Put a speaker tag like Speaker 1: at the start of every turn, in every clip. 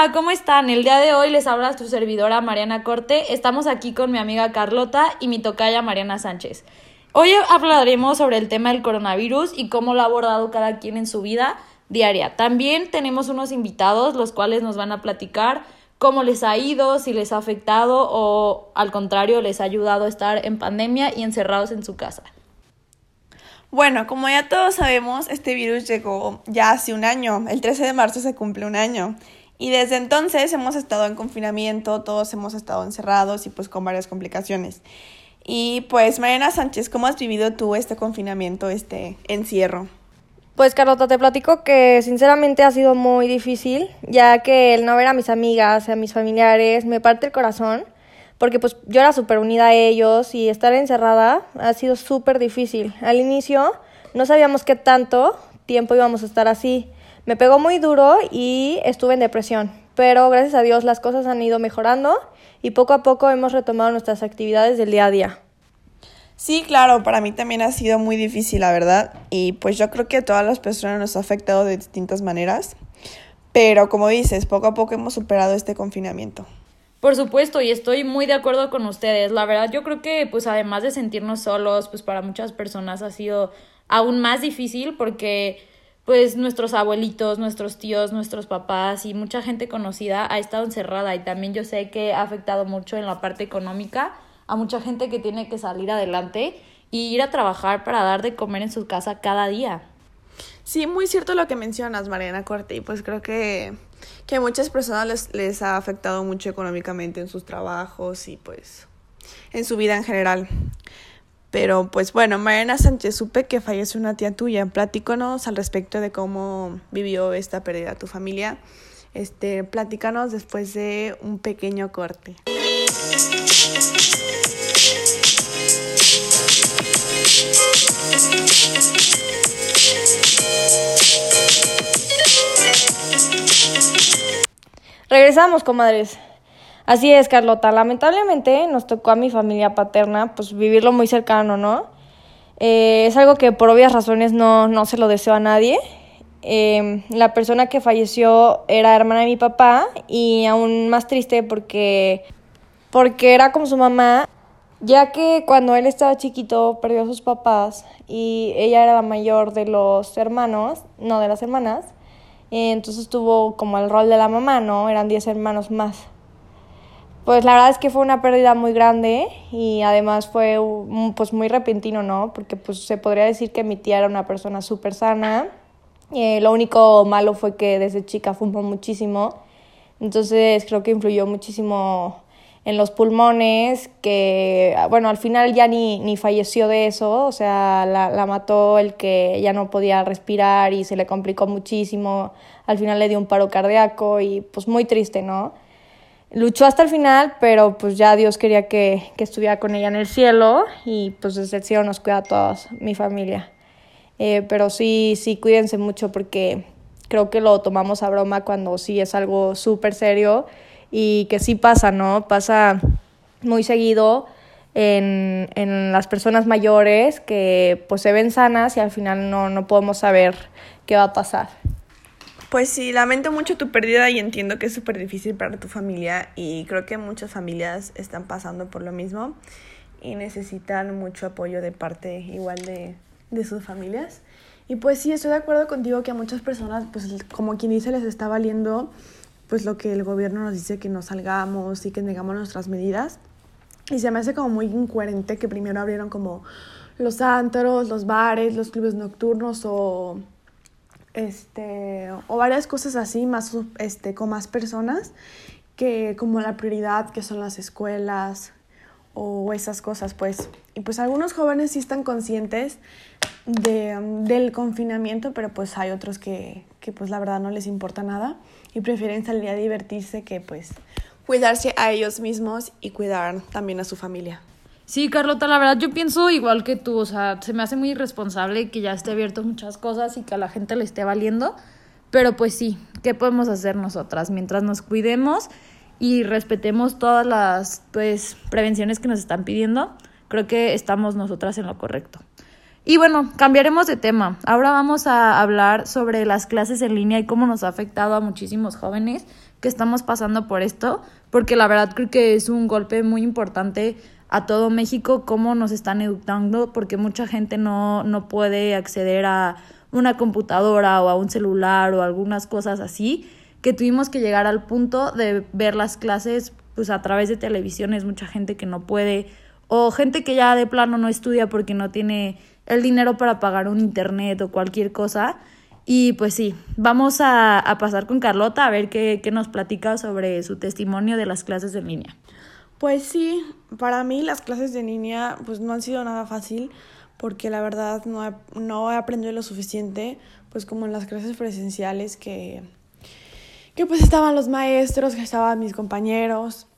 Speaker 1: Hola, ¿cómo están? El día de hoy les habla su servidora Mariana Corte. Estamos aquí con mi amiga Carlota y mi tocaya Mariana Sánchez. Hoy hablaremos sobre el tema del coronavirus y cómo lo ha abordado cada quien en su vida diaria. También tenemos unos invitados los cuales nos van a platicar cómo les ha ido, si les ha afectado o al contrario les ha ayudado a estar en pandemia y encerrados en su casa.
Speaker 2: Bueno, como ya todos sabemos, este virus llegó ya hace un año. El 13 de marzo se cumple un año. Y desde entonces hemos estado en confinamiento, todos hemos estado encerrados y pues con varias complicaciones. Y pues Mariana Sánchez, ¿cómo has vivido tú este confinamiento, este encierro?
Speaker 3: Pues Carlota, te platico que sinceramente ha sido muy difícil, ya que el no ver a mis amigas, a mis familiares, me parte el corazón, porque pues yo era súper unida a ellos y estar encerrada ha sido súper difícil. Al inicio no sabíamos qué tanto tiempo íbamos a estar así. Me pegó muy duro y estuve en depresión, pero gracias a Dios las cosas han ido mejorando y poco a poco hemos retomado nuestras actividades del día a día.
Speaker 2: Sí, claro, para mí también ha sido muy difícil, la verdad, y pues yo creo que a todas las personas nos ha afectado de distintas maneras, pero como dices, poco a poco hemos superado este confinamiento.
Speaker 1: Por supuesto, y estoy muy de acuerdo con ustedes. La verdad, yo creo que pues además de sentirnos solos, pues para muchas personas ha sido aún más difícil porque pues nuestros abuelitos, nuestros tíos, nuestros papás y mucha gente conocida ha estado encerrada y también yo sé que ha afectado mucho en la parte económica a mucha gente que tiene que salir adelante y ir a trabajar para dar de comer en su casa cada día.
Speaker 2: Sí, muy cierto lo que mencionas, Mariana Corte, y pues creo que, que a muchas personas les, les ha afectado mucho económicamente en sus trabajos y pues en su vida en general. Pero pues bueno, Mariana Sánchez, supe que falleció una tía tuya. Platícanos al respecto de cómo vivió esta pérdida tu familia. Este, platícanos después de un pequeño corte.
Speaker 3: Regresamos, comadres. Así es, Carlota. Lamentablemente nos tocó a mi familia paterna pues vivirlo muy cercano, ¿no? Eh, es algo que por obvias razones no, no se lo deseo a nadie. Em, la persona que falleció era hermana de mi papá y aún más triste porque, porque era como su mamá, ya que cuando él estaba chiquito perdió a sus papás y ella era la mayor de los hermanos, no de las hermanas, entonces tuvo como el rol de la mamá, ¿no? Eran 10 hermanos más. Pues la verdad es que fue una pérdida muy grande y además fue pues muy repentino, ¿no? Porque pues se podría decir que mi tía era una persona súper sana. Eh, lo único malo fue que desde chica fumó muchísimo. Entonces creo que influyó muchísimo en los pulmones, que bueno, al final ya ni, ni falleció de eso, o sea, la, la mató el que ya no podía respirar y se le complicó muchísimo. Al final le dio un paro cardíaco y pues muy triste, ¿no? Luchó hasta el final, pero pues ya Dios quería que, que, estuviera con ella en el cielo y pues desde el cielo nos cuida a todos, mi familia. Eh, pero sí, sí, cuídense mucho porque creo que lo tomamos a broma cuando sí es algo súper serio y que sí pasa, ¿no? Pasa muy seguido en, en las personas mayores que pues se ven sanas y al final no, no podemos saber qué va a pasar.
Speaker 2: Pues sí, lamento mucho tu pérdida y entiendo que es súper difícil para tu familia y creo que muchas familias están pasando por lo mismo y necesitan mucho apoyo de parte igual de, de sus familias. Y pues sí, estoy de acuerdo contigo que a muchas personas, pues como quien dice, les está valiendo pues lo que el gobierno nos dice que no salgamos y que negamos nuestras medidas. Y se me hace como muy incoherente que primero abrieron como los antros, los bares, los clubes nocturnos o este, o varias cosas así, más, este, con más personas, que como la prioridad que son las escuelas o esas cosas, pues. Y pues algunos jóvenes sí están conscientes de, del confinamiento, pero pues hay otros que, que pues la verdad no les importa nada y prefieren salir a divertirse que pues cuidarse a ellos mismos y cuidar también a su familia.
Speaker 1: Sí, Carlota, la verdad yo pienso igual que tú, o sea, se me hace muy irresponsable que ya esté abierto muchas cosas y que a la gente le esté valiendo, pero pues sí, ¿qué podemos hacer nosotras? Mientras nos cuidemos y respetemos todas las pues prevenciones que nos están pidiendo, creo que estamos nosotras en lo correcto. Y bueno, cambiaremos de tema. Ahora vamos a hablar sobre las clases en línea y cómo nos ha afectado a muchísimos jóvenes que estamos pasando por esto, porque la verdad creo que es un golpe muy importante a todo México, cómo nos están educando, porque mucha gente no, no puede acceder a una computadora o a un celular o algunas cosas así, que tuvimos que llegar al punto de ver las clases pues a través de televisiones, mucha gente que no puede, o gente que ya de plano no estudia porque no tiene el dinero para pagar un internet o cualquier cosa. Y pues sí, vamos a, a pasar con Carlota a ver qué, qué nos platica sobre su testimonio de las clases en línea.
Speaker 2: Pues sí, para mí las clases de línea pues no han sido nada fácil porque la verdad no he, no aprendido lo suficiente, pues como en las clases presenciales que, que pues estaban los maestros, que estaban mis compañeros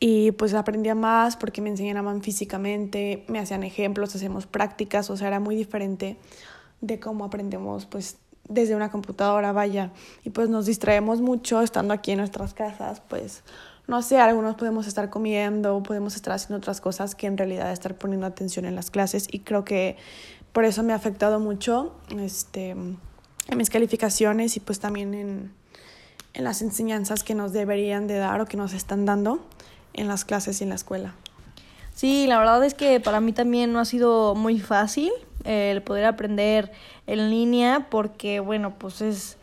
Speaker 2: y pues aprendía más porque me enseñaban físicamente, me hacían ejemplos, hacemos prácticas, o sea, era muy diferente de cómo aprendemos pues desde una computadora, vaya, y pues nos distraemos mucho estando aquí en nuestras casas, pues no sé, algunos podemos estar comiendo, podemos estar haciendo otras cosas que en realidad estar poniendo atención en las clases y creo que por eso me ha afectado mucho este, en mis calificaciones y pues también en, en las enseñanzas que nos deberían de dar o que nos están dando en las clases y en la escuela.
Speaker 3: Sí, la verdad es que para mí también no ha sido muy fácil el poder aprender en línea porque, bueno, pues es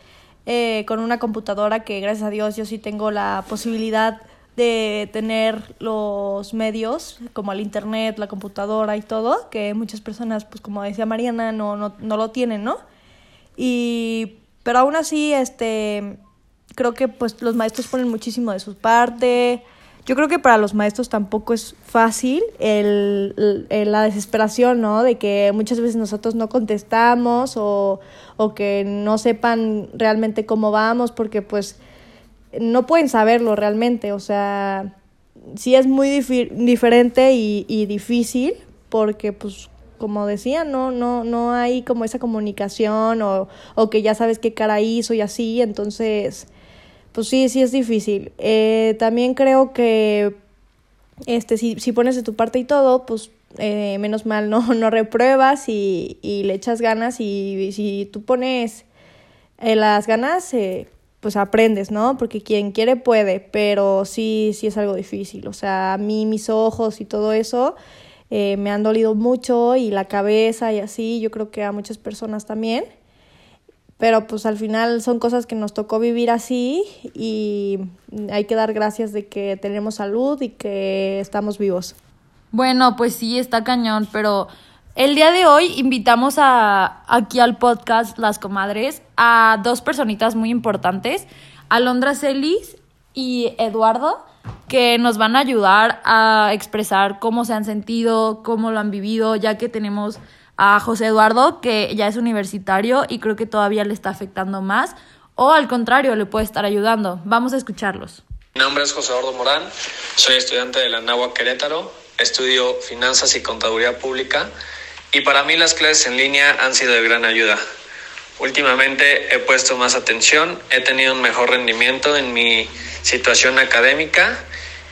Speaker 3: eh, con una computadora que gracias a Dios yo sí tengo la posibilidad de tener los medios como el internet, la computadora y todo, que muchas personas, pues como decía Mariana, no, no, no lo tienen, ¿no? Y, pero aún así, este, creo que pues los maestros ponen muchísimo de su parte. Yo creo que para los maestros tampoco es fácil el, la desesperación, ¿no? De que muchas veces nosotros no contestamos o, o que no sepan realmente cómo vamos, porque pues no pueden saberlo realmente, o sea, sí es muy diferente y, difícil porque pues como decía, no, no, no hay como esa comunicación o, o que ya sabes qué cara hizo y así, entonces pues sí, sí es difícil. Eh, también creo que este, si, si pones de tu parte y todo, pues eh, menos mal no, no repruebas y, y le echas ganas y, si tú pones eh, las ganas, eh, pues aprendes, ¿no? Porque quien quiere puede, pero sí, sí es algo difícil. O sea, a mí mis ojos y todo eso eh, me han dolido mucho y la cabeza y así, yo creo que a muchas personas también. Pero pues al final son cosas que nos tocó vivir así y hay que dar gracias de que tenemos salud y que estamos vivos.
Speaker 1: Bueno, pues sí, está cañón, pero el día de hoy invitamos a, aquí al podcast Las Comadres a dos personitas muy importantes, Alondra Celis y Eduardo, que nos van a ayudar a expresar cómo se han sentido, cómo lo han vivido, ya que tenemos a José Eduardo, que ya es universitario y creo que todavía le está afectando más, o al contrario, le puede estar ayudando. Vamos a escucharlos.
Speaker 4: Mi nombre es José Eduardo Morán, soy estudiante de la Nahua Querétaro, estudio finanzas y contaduría pública y para mí las clases en línea han sido de gran ayuda. Últimamente he puesto más atención, he tenido un mejor rendimiento en mi situación académica,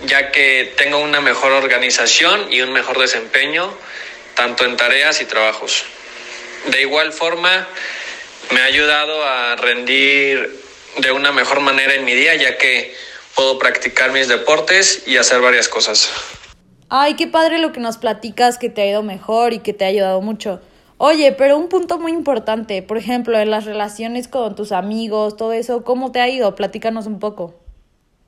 Speaker 4: ya que tengo una mejor organización y un mejor desempeño tanto en tareas y trabajos. De igual forma, me ha ayudado a rendir de una mejor manera en mi día, ya que puedo practicar mis deportes y hacer varias cosas.
Speaker 1: Ay, qué padre lo que nos platicas, que te ha ido mejor y que te ha ayudado mucho. Oye, pero un punto muy importante, por ejemplo, en las relaciones con tus amigos, todo eso, ¿cómo te ha ido? Platícanos un poco.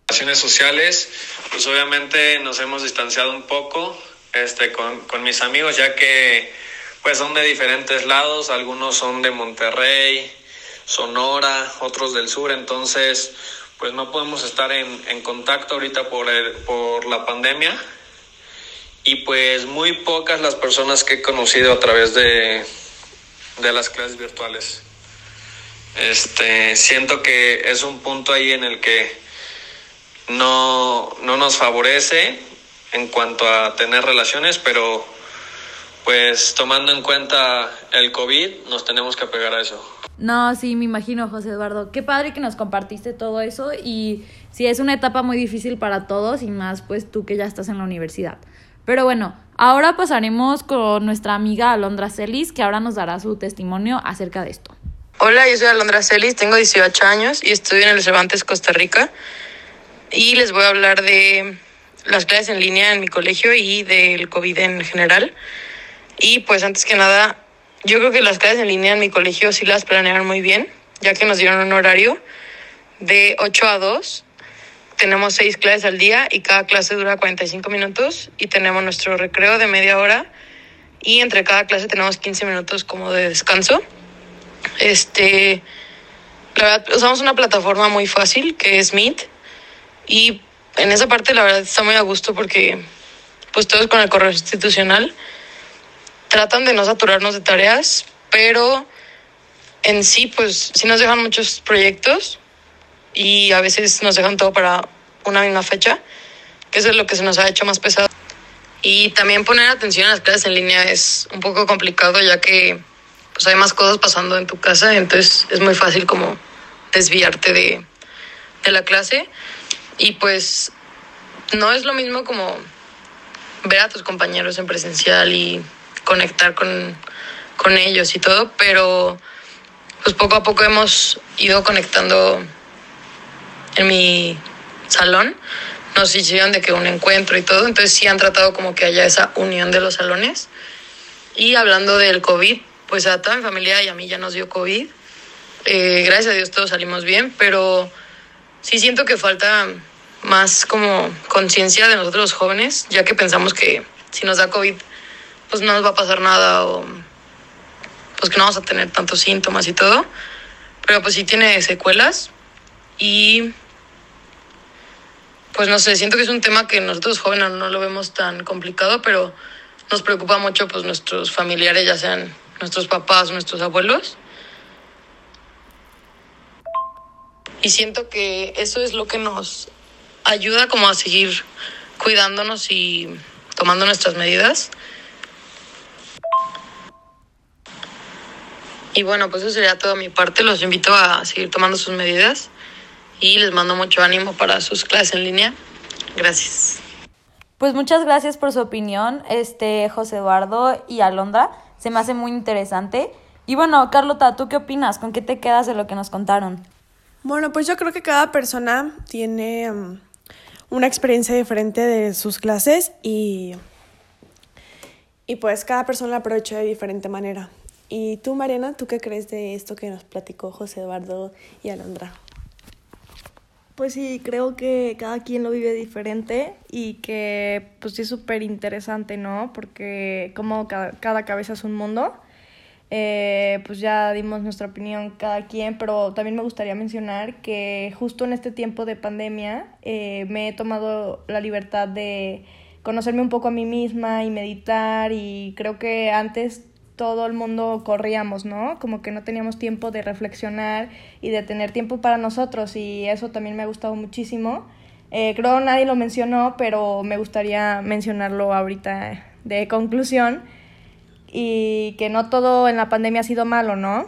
Speaker 4: Relaciones sociales, pues obviamente nos hemos distanciado un poco, este, con, con mis amigos, ya que pues son de diferentes lados, algunos son de Monterrey, Sonora, otros del sur, entonces pues no podemos estar en, en contacto ahorita por, el, por la pandemia y pues muy pocas las personas que he conocido a través de, de las clases virtuales. Este, siento que es un punto ahí en el que no, no nos favorece en cuanto a tener relaciones, pero pues tomando en cuenta el COVID, nos tenemos que apegar a eso.
Speaker 1: No, sí, me imagino, José Eduardo. Qué padre que nos compartiste todo eso y sí, es una etapa muy difícil para todos y más pues tú que ya estás en la universidad. Pero bueno, ahora pasaremos con nuestra amiga Alondra Celis, que ahora nos dará su testimonio acerca de esto.
Speaker 5: Hola, yo soy Alondra Celis, tengo 18 años y estudio en el Cervantes, Costa Rica. Y les voy a hablar de las clases en línea en mi colegio y del COVID en general. Y pues antes que nada, yo creo que las clases en línea en mi colegio sí las planearon muy bien, ya que nos dieron un horario de 8 a 2. Tenemos seis clases al día y cada clase dura 45 minutos y tenemos nuestro recreo de media hora y entre cada clase tenemos 15 minutos como de descanso. Este, la verdad, usamos una plataforma muy fácil que es Meet y en esa parte la verdad está muy a gusto porque pues todos con el correo institucional tratan de no saturarnos de tareas, pero en sí pues sí nos dejan muchos proyectos y a veces nos dejan todo para una misma fecha, que eso es lo que se nos ha hecho más pesado. Y también poner atención a las clases en línea es un poco complicado ya que pues hay más cosas pasando en tu casa, entonces es muy fácil como desviarte de, de la clase. Y pues no es lo mismo como ver a tus compañeros en presencial y conectar con, con ellos y todo, pero pues poco a poco hemos ido conectando en mi salón. Nos hicieron de que un encuentro y todo, entonces sí han tratado como que haya esa unión de los salones. Y hablando del COVID, pues a toda mi familia y a mí ya nos dio COVID. Eh, gracias a Dios todos salimos bien, pero sí siento que falta más como conciencia de nosotros los jóvenes, ya que pensamos que si nos da COVID, pues no nos va a pasar nada o pues que no vamos a tener tantos síntomas y todo. Pero pues sí tiene secuelas y pues no sé, siento que es un tema que nosotros jóvenes no lo vemos tan complicado, pero nos preocupa mucho pues nuestros familiares, ya sean nuestros papás, nuestros abuelos. Y siento que eso es lo que nos ayuda como a seguir cuidándonos y tomando nuestras medidas. Y bueno, pues eso sería toda mi parte. Los invito a seguir tomando sus medidas y les mando mucho ánimo para sus clases en línea. Gracias.
Speaker 1: Pues muchas gracias por su opinión, este José Eduardo y Alondra. Se me hace muy interesante. Y bueno, Carlota, ¿tú qué opinas? ¿Con qué te quedas de lo que nos contaron?
Speaker 2: Bueno, pues yo creo que cada persona tiene um, una experiencia diferente de sus clases y, y pues cada persona la aprovecha de diferente manera. Y tú, Mariana, ¿tú qué crees de esto que nos platicó José Eduardo y Alondra?
Speaker 3: Pues sí, creo que cada quien lo vive diferente y que pues sí es súper interesante, ¿no? Porque como cada, cada, cabeza es un mundo, eh, pues ya dimos nuestra opinión cada quien, pero también me gustaría mencionar que justo en este tiempo de pandemia eh, me he tomado la libertad de conocerme un poco a mí misma y meditar y creo que antes todo el mundo corríamos, ¿no? Como que no teníamos tiempo de reflexionar y de tener tiempo para nosotros y eso también me ha gustado muchísimo. Eh, creo nadie lo mencionó, pero me gustaría mencionarlo ahorita de conclusión y que no todo en la pandemia ha sido malo, ¿no?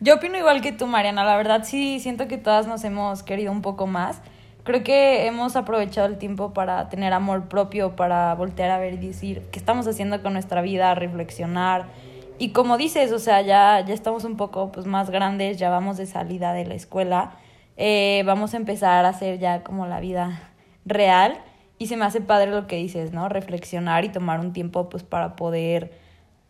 Speaker 1: Yo opino igual que tú, Mariana. La verdad sí siento que todas nos hemos querido un poco más creo que hemos aprovechado el tiempo para tener amor propio, para voltear a ver y decir qué estamos haciendo con nuestra vida, reflexionar. Y como dices, o sea, ya, ya estamos un poco pues, más grandes, ya vamos de salida de la escuela, eh, vamos a empezar a hacer ya como la vida real. Y se me hace padre lo que dices, ¿no? Reflexionar y tomar un tiempo pues para poder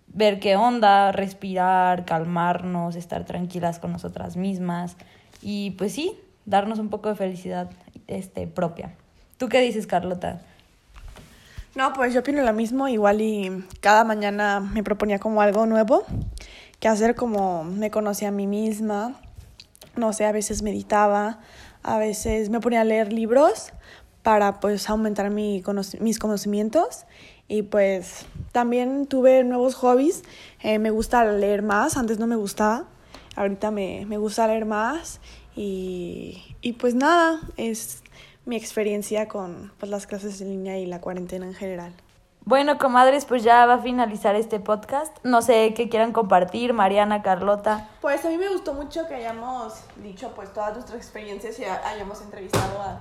Speaker 1: ver qué onda, respirar, calmarnos, estar tranquilas con nosotras mismas. Y pues sí, darnos un poco de felicidad este, propia. ¿Tú qué dices, Carlota?
Speaker 2: No, pues yo opino lo mismo, igual y cada mañana me proponía como algo nuevo que hacer como me conocía a mí misma, no sé, a veces meditaba, a veces me ponía a leer libros para pues aumentar mi mis conocimientos y pues también tuve nuevos hobbies, eh, me gusta leer más, antes no me gustaba, ahorita me, me gusta leer más y, y pues nada, es mi experiencia con pues, las clases en línea y la cuarentena en general.
Speaker 1: Bueno, comadres, pues ya va a finalizar este podcast. No sé qué quieran compartir, Mariana, Carlota.
Speaker 2: Pues a mí me gustó mucho que hayamos dicho pues todas nuestras experiencias y hayamos entrevistado a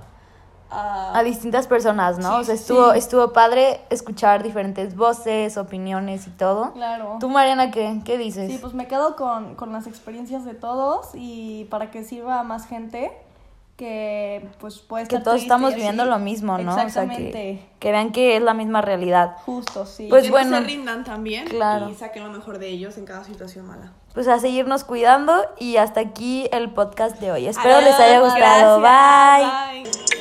Speaker 1: a distintas personas, ¿no?
Speaker 3: Sí,
Speaker 1: o sea, estuvo,
Speaker 3: sí.
Speaker 1: estuvo padre escuchar diferentes voces, opiniones y todo.
Speaker 3: Claro.
Speaker 1: ¿Tú, Mariana, qué, qué dices?
Speaker 3: Sí, pues me quedo con, con las experiencias de todos y para que sirva a más gente que pues puede
Speaker 1: que
Speaker 3: estar
Speaker 1: todos
Speaker 3: triste
Speaker 1: estamos viviendo lo mismo, ¿no? O sea,
Speaker 3: Exactamente.
Speaker 1: que, que vean que es la misma realidad.
Speaker 3: Justo, sí.
Speaker 1: Pues
Speaker 2: que
Speaker 1: bueno.
Speaker 2: no se rindan también
Speaker 1: Claro.
Speaker 2: y saquen lo mejor de ellos en cada situación mala.
Speaker 1: Pues a seguirnos cuidando y hasta aquí el podcast de hoy. Espero les
Speaker 2: Adiós,
Speaker 1: haya gustado.
Speaker 2: gracias,
Speaker 1: Bye.
Speaker 2: bye.